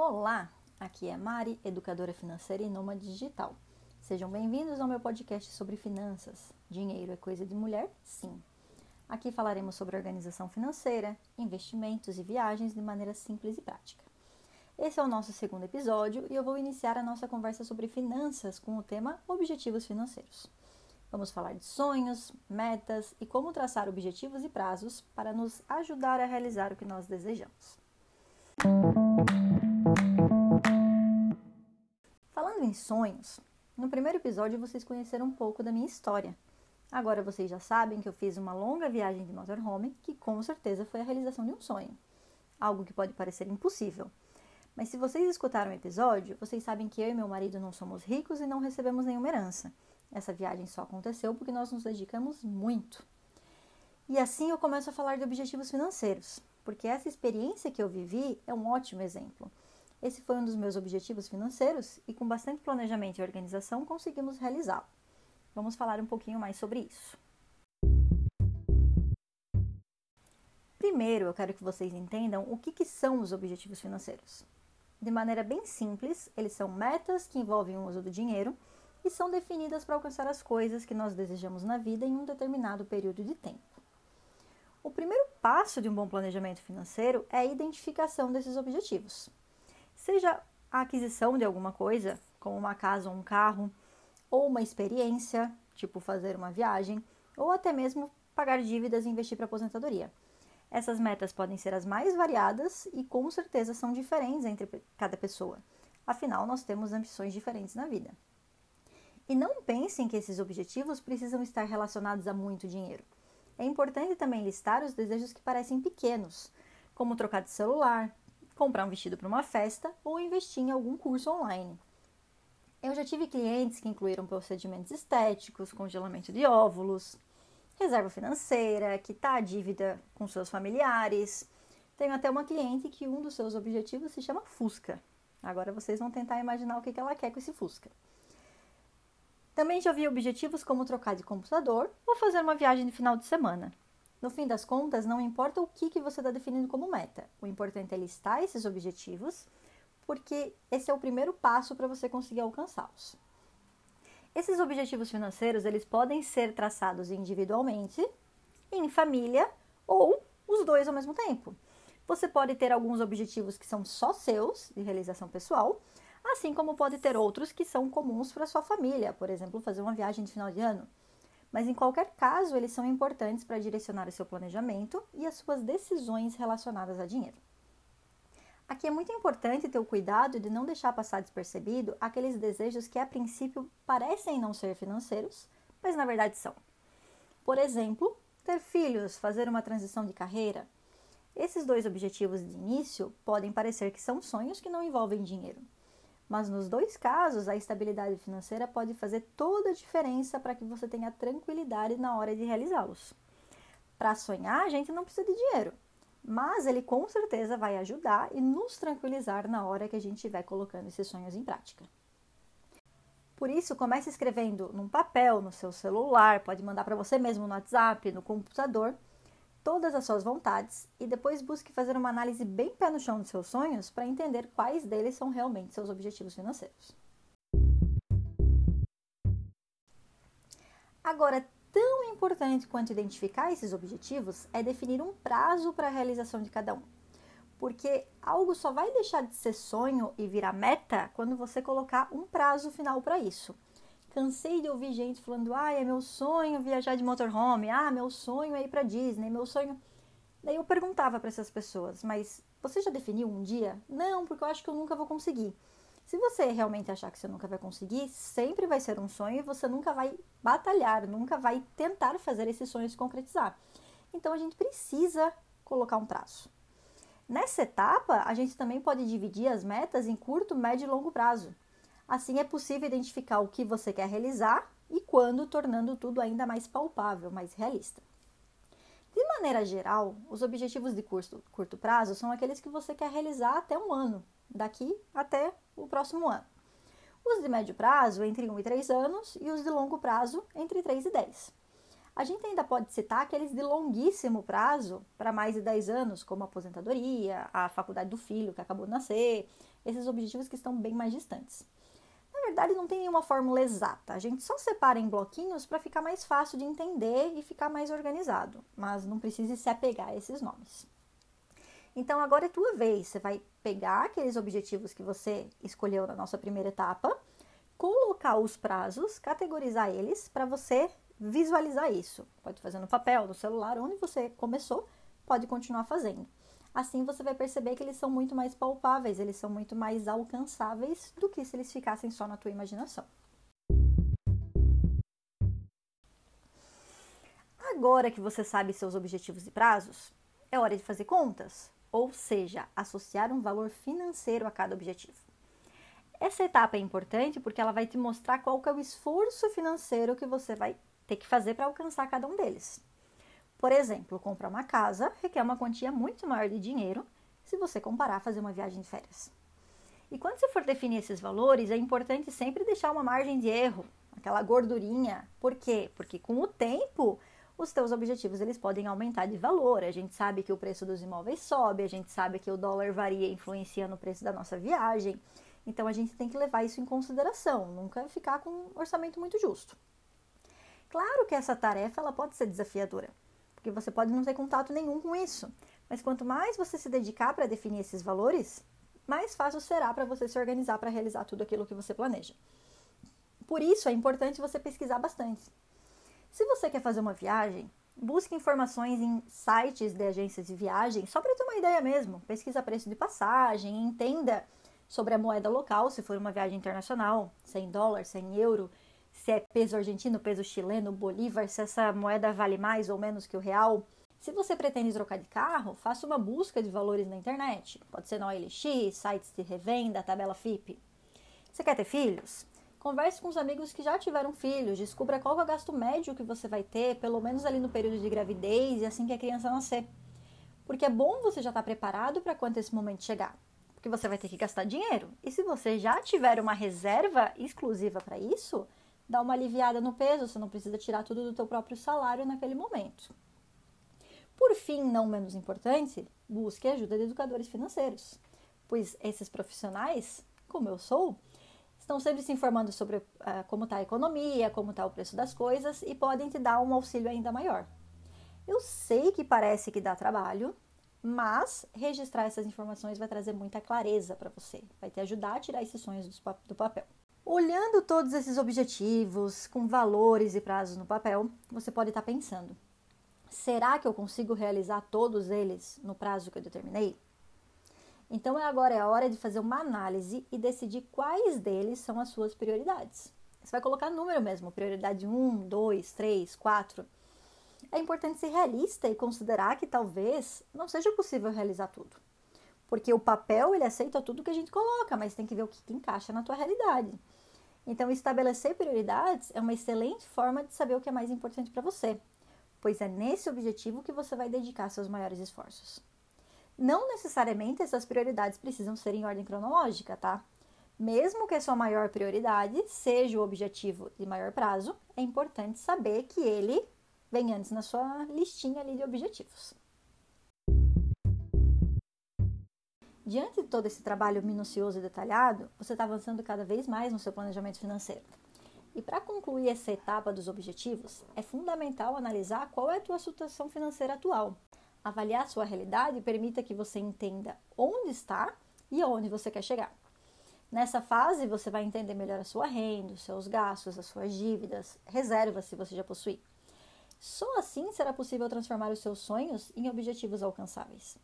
Olá, aqui é Mari, educadora financeira e nômade digital. Sejam bem-vindos ao meu podcast sobre finanças. Dinheiro é coisa de mulher? Sim. Aqui falaremos sobre organização financeira, investimentos e viagens de maneira simples e prática. Esse é o nosso segundo episódio e eu vou iniciar a nossa conversa sobre finanças com o tema Objetivos Financeiros. Vamos falar de sonhos, metas e como traçar objetivos e prazos para nos ajudar a realizar o que nós desejamos. Falando em sonhos, no primeiro episódio vocês conheceram um pouco da minha história. Agora vocês já sabem que eu fiz uma longa viagem de motorhome, que com certeza foi a realização de um sonho. Algo que pode parecer impossível. Mas se vocês escutaram o episódio, vocês sabem que eu e meu marido não somos ricos e não recebemos nenhuma herança. Essa viagem só aconteceu porque nós nos dedicamos muito. E assim eu começo a falar de objetivos financeiros, porque essa experiência que eu vivi é um ótimo exemplo. Esse foi um dos meus objetivos financeiros e, com bastante planejamento e organização, conseguimos realizá-lo. Vamos falar um pouquinho mais sobre isso. Primeiro, eu quero que vocês entendam o que, que são os objetivos financeiros. De maneira bem simples, eles são metas que envolvem o uso do dinheiro e são definidas para alcançar as coisas que nós desejamos na vida em um determinado período de tempo. O primeiro passo de um bom planejamento financeiro é a identificação desses objetivos seja a aquisição de alguma coisa, como uma casa ou um carro, ou uma experiência, tipo fazer uma viagem, ou até mesmo pagar dívidas e investir para aposentadoria. Essas metas podem ser as mais variadas e com certeza são diferentes entre cada pessoa. Afinal, nós temos ambições diferentes na vida. E não pensem que esses objetivos precisam estar relacionados a muito dinheiro. É importante também listar os desejos que parecem pequenos, como trocar de celular, comprar um vestido para uma festa ou investir em algum curso online. Eu já tive clientes que incluíram procedimentos estéticos, congelamento de óvulos, reserva financeira, quitar a dívida com seus familiares. Tenho até uma cliente que um dos seus objetivos se chama Fusca. Agora vocês vão tentar imaginar o que ela quer com esse Fusca. Também já vi objetivos como trocar de computador ou fazer uma viagem de final de semana. No fim das contas, não importa o que, que você está definindo como meta, o importante é listar esses objetivos, porque esse é o primeiro passo para você conseguir alcançá-los. Esses objetivos financeiros eles podem ser traçados individualmente, em família ou os dois ao mesmo tempo. Você pode ter alguns objetivos que são só seus, de realização pessoal, assim como pode ter outros que são comuns para sua família, por exemplo, fazer uma viagem de final de ano mas em qualquer caso, eles são importantes para direcionar o seu planejamento e as suas decisões relacionadas a dinheiro. Aqui é muito importante ter o cuidado de não deixar passar despercebido aqueles desejos que a princípio parecem não ser financeiros, mas na verdade são. Por exemplo, ter filhos, fazer uma transição de carreira. Esses dois objetivos de início podem parecer que são sonhos que não envolvem dinheiro, mas nos dois casos, a estabilidade financeira pode fazer toda a diferença para que você tenha tranquilidade na hora de realizá-los. Para sonhar, a gente não precisa de dinheiro, mas ele com certeza vai ajudar e nos tranquilizar na hora que a gente estiver colocando esses sonhos em prática. Por isso, comece escrevendo num papel, no seu celular, pode mandar para você mesmo no WhatsApp, no computador, todas as suas vontades e depois busque fazer uma análise bem pé no chão dos seus sonhos para entender quais deles são realmente seus objetivos financeiros. Agora, tão importante quanto identificar esses objetivos é definir um prazo para a realização de cada um. Porque algo só vai deixar de ser sonho e virar meta quando você colocar um prazo final para isso. Cansei de ouvir gente falando: ah, é meu sonho viajar de motorhome, ah, meu sonho é ir para Disney, meu sonho. Daí eu perguntava para essas pessoas: mas você já definiu um dia? Não, porque eu acho que eu nunca vou conseguir. Se você realmente achar que você nunca vai conseguir, sempre vai ser um sonho e você nunca vai batalhar, nunca vai tentar fazer esse sonho se concretizar. Então a gente precisa colocar um prazo. Nessa etapa, a gente também pode dividir as metas em curto, médio e longo prazo. Assim é possível identificar o que você quer realizar e quando, tornando tudo ainda mais palpável, mais realista. De maneira geral, os objetivos de curto, curto prazo são aqueles que você quer realizar até um ano, daqui até o próximo ano. Os de médio prazo, entre 1 e 3 anos, e os de longo prazo, entre 3 e 10. A gente ainda pode citar aqueles de longuíssimo prazo, para mais de 10 anos, como a aposentadoria, a faculdade do filho que acabou de nascer, esses objetivos que estão bem mais distantes. Verdade, não tem nenhuma fórmula exata, a gente só separa em bloquinhos para ficar mais fácil de entender e ficar mais organizado, mas não precisa se apegar a esses nomes. Então, agora é tua vez, você vai pegar aqueles objetivos que você escolheu na nossa primeira etapa, colocar os prazos, categorizar eles para você visualizar isso. Pode fazer no papel, no celular, onde você começou, pode continuar fazendo. Assim você vai perceber que eles são muito mais palpáveis, eles são muito mais alcançáveis do que se eles ficassem só na tua imaginação. Agora que você sabe seus objetivos e prazos, é hora de fazer contas, ou seja, associar um valor financeiro a cada objetivo. Essa etapa é importante porque ela vai te mostrar qual é o esforço financeiro que você vai ter que fazer para alcançar cada um deles. Por exemplo, comprar uma casa requer uma quantia muito maior de dinheiro se você comparar a fazer uma viagem de férias. E quando você for definir esses valores, é importante sempre deixar uma margem de erro, aquela gordurinha. Por quê? Porque com o tempo, os teus objetivos eles podem aumentar de valor. A gente sabe que o preço dos imóveis sobe, a gente sabe que o dólar varia influenciando o preço da nossa viagem. Então a gente tem que levar isso em consideração, nunca ficar com um orçamento muito justo. Claro que essa tarefa ela pode ser desafiadora, porque você pode não ter contato nenhum com isso. Mas quanto mais você se dedicar para definir esses valores, mais fácil será para você se organizar para realizar tudo aquilo que você planeja. Por isso é importante você pesquisar bastante. Se você quer fazer uma viagem, busque informações em sites de agências de viagem, só para ter uma ideia mesmo. Pesquisa preço de passagem, entenda sobre a moeda local, se for uma viagem internacional, 100 dólares, 100 euro, se é peso argentino, peso chileno, bolívar, se essa moeda vale mais ou menos que o real. Se você pretende trocar de carro, faça uma busca de valores na internet. Pode ser na OLX, sites de revenda, tabela FIP. Você quer ter filhos? Converse com os amigos que já tiveram filhos, descubra qual é o gasto médio que você vai ter, pelo menos ali no período de gravidez e assim que a criança nascer. Porque é bom você já estar preparado para quando esse momento chegar. Porque você vai ter que gastar dinheiro. E se você já tiver uma reserva exclusiva para isso, dá uma aliviada no peso, você não precisa tirar tudo do teu próprio salário naquele momento. Por fim, não menos importante, busque ajuda de educadores financeiros, pois esses profissionais, como eu sou, estão sempre se informando sobre uh, como está a economia, como está o preço das coisas e podem te dar um auxílio ainda maior. Eu sei que parece que dá trabalho, mas registrar essas informações vai trazer muita clareza para você, vai te ajudar a tirar esses sonhos do papel. Olhando todos esses objetivos, com valores e prazos no papel, você pode estar pensando: será que eu consigo realizar todos eles no prazo que eu determinei? Então agora é a hora de fazer uma análise e decidir quais deles são as suas prioridades. Você vai colocar número mesmo, prioridade 1, 2, 3, 4. É importante ser realista e considerar que talvez não seja possível realizar tudo. Porque o papel ele aceita tudo que a gente coloca, mas tem que ver o que encaixa na tua realidade. Então, estabelecer prioridades é uma excelente forma de saber o que é mais importante para você, pois é nesse objetivo que você vai dedicar seus maiores esforços. Não necessariamente essas prioridades precisam ser em ordem cronológica, tá? Mesmo que a sua maior prioridade seja o objetivo de maior prazo, é importante saber que ele vem antes na sua listinha ali de objetivos. Diante de todo esse trabalho minucioso e detalhado, você está avançando cada vez mais no seu planejamento financeiro. E para concluir essa etapa dos objetivos, é fundamental analisar qual é a tua situação financeira atual. Avaliar sua realidade permita que você entenda onde está e aonde você quer chegar. Nessa fase, você vai entender melhor a sua renda, os seus gastos, as suas dívidas, reservas se você já possui. Só assim será possível transformar os seus sonhos em objetivos alcançáveis.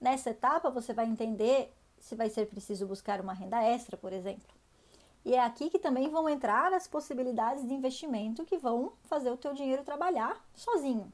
Nessa etapa, você vai entender se vai ser preciso buscar uma renda extra, por exemplo. E é aqui que também vão entrar as possibilidades de investimento que vão fazer o teu dinheiro trabalhar sozinho.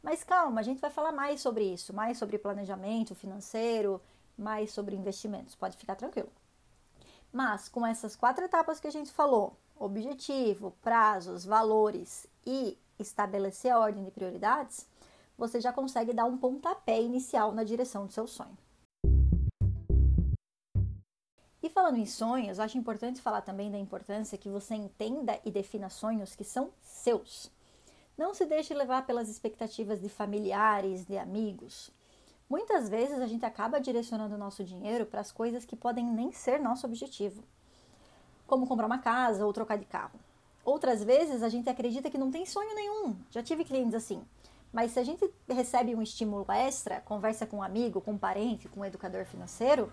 Mas calma, a gente vai falar mais sobre isso, mais sobre planejamento financeiro, mais sobre investimentos, pode ficar tranquilo. Mas com essas quatro etapas que a gente falou, objetivo, prazos, valores e estabelecer a ordem de prioridades, você já consegue dar um pontapé inicial na direção do seu sonho. E falando em sonhos, acho importante falar também da importância que você entenda e defina sonhos que são seus. Não se deixe levar pelas expectativas de familiares, de amigos. Muitas vezes a gente acaba direcionando o nosso dinheiro para as coisas que podem nem ser nosso objetivo, como comprar uma casa ou trocar de carro. Outras vezes a gente acredita que não tem sonho nenhum. Já tive clientes assim. Mas se a gente recebe um estímulo extra, conversa com um amigo, com um parente, com um educador financeiro,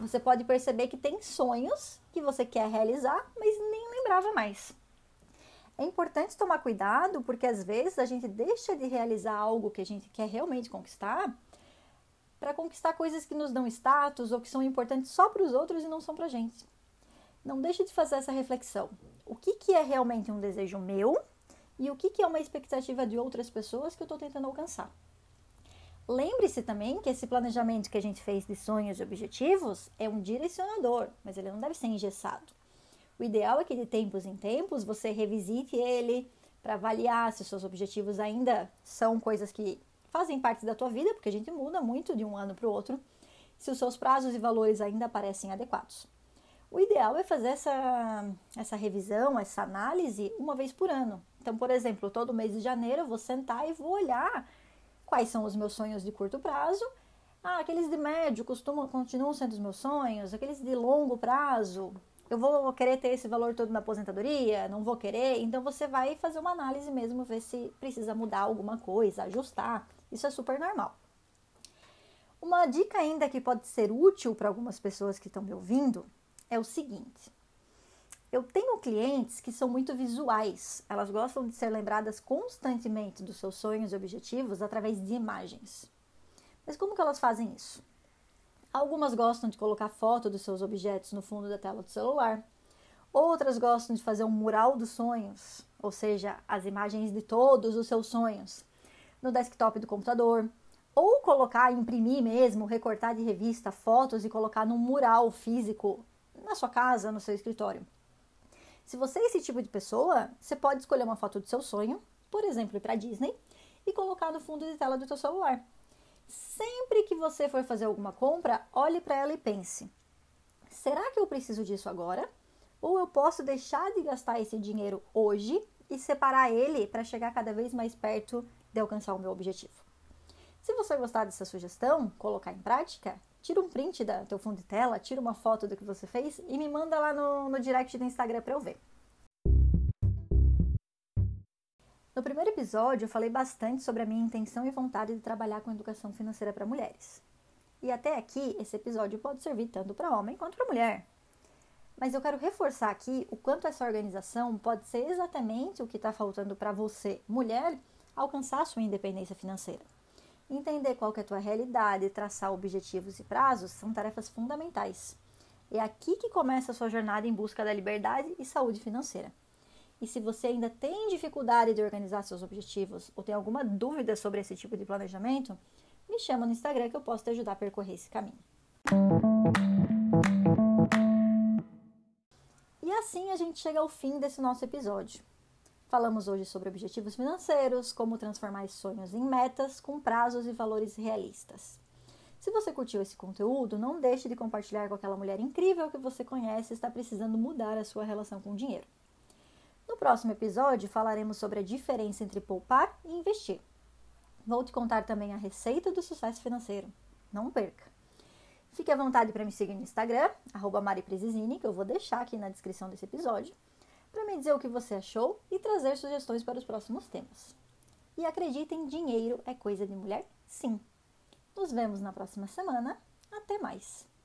você pode perceber que tem sonhos que você quer realizar, mas nem lembrava mais. É importante tomar cuidado porque às vezes a gente deixa de realizar algo que a gente quer realmente conquistar para conquistar coisas que nos dão status ou que são importantes só para os outros e não são para a gente. Não deixe de fazer essa reflexão. O que, que é realmente um desejo meu e o que, que é uma expectativa de outras pessoas que eu estou tentando alcançar? Lembre-se também que esse planejamento que a gente fez de sonhos e objetivos é um direcionador, mas ele não deve ser engessado. O ideal é que de tempos em tempos você revisite ele para avaliar se seus objetivos ainda são coisas que fazem parte da tua vida, porque a gente muda muito de um ano para o outro, se os seus prazos e valores ainda parecem adequados. O ideal é fazer essa, essa revisão, essa análise uma vez por ano. Então, por exemplo, todo mês de janeiro eu vou sentar e vou olhar quais são os meus sonhos de curto prazo. Ah, aqueles de médio costumam, continuam sendo os meus sonhos, aqueles de longo prazo. Eu vou querer ter esse valor todo na aposentadoria? Não vou querer? Então você vai fazer uma análise mesmo, ver se precisa mudar alguma coisa, ajustar. Isso é super normal. Uma dica ainda que pode ser útil para algumas pessoas que estão me ouvindo é o seguinte: eu tenho clientes que são muito visuais, elas gostam de ser lembradas constantemente dos seus sonhos e objetivos através de imagens. Mas como que elas fazem isso? Algumas gostam de colocar foto dos seus objetos no fundo da tela do celular. Outras gostam de fazer um mural dos sonhos, ou seja, as imagens de todos os seus sonhos, no desktop do computador. Ou colocar, imprimir mesmo, recortar de revista fotos e colocar num mural físico na sua casa, no seu escritório. Se você é esse tipo de pessoa, você pode escolher uma foto do seu sonho, por exemplo, ir para Disney, e colocar no fundo de tela do seu celular. Sempre que você for fazer alguma compra, olhe para ela e pense: será que eu preciso disso agora? Ou eu posso deixar de gastar esse dinheiro hoje e separar ele para chegar cada vez mais perto de alcançar o meu objetivo? Se você gostar dessa sugestão, colocar em prática, tira um print da teu fundo de tela, tira uma foto do que você fez e me manda lá no, no direct do Instagram para eu ver. No primeiro episódio, eu falei bastante sobre a minha intenção e vontade de trabalhar com educação financeira para mulheres. E até aqui, esse episódio pode servir tanto para homem quanto para mulher. Mas eu quero reforçar aqui o quanto essa organização pode ser exatamente o que está faltando para você, mulher, alcançar sua independência financeira. Entender qual é a tua realidade, traçar objetivos e prazos são tarefas fundamentais. É aqui que começa a sua jornada em busca da liberdade e saúde financeira. E se você ainda tem dificuldade de organizar seus objetivos ou tem alguma dúvida sobre esse tipo de planejamento, me chama no Instagram que eu posso te ajudar a percorrer esse caminho. E assim a gente chega ao fim desse nosso episódio. Falamos hoje sobre objetivos financeiros, como transformar sonhos em metas com prazos e valores realistas. Se você curtiu esse conteúdo, não deixe de compartilhar com aquela mulher incrível que você conhece e está precisando mudar a sua relação com o dinheiro. No próximo episódio, falaremos sobre a diferença entre poupar e investir. Vou te contar também a receita do sucesso financeiro. Não perca! Fique à vontade para me seguir no Instagram, arroba que eu vou deixar aqui na descrição desse episódio para me dizer o que você achou e trazer sugestões para os próximos temas. E acreditem, dinheiro é coisa de mulher? Sim. Nos vemos na próxima semana. Até mais!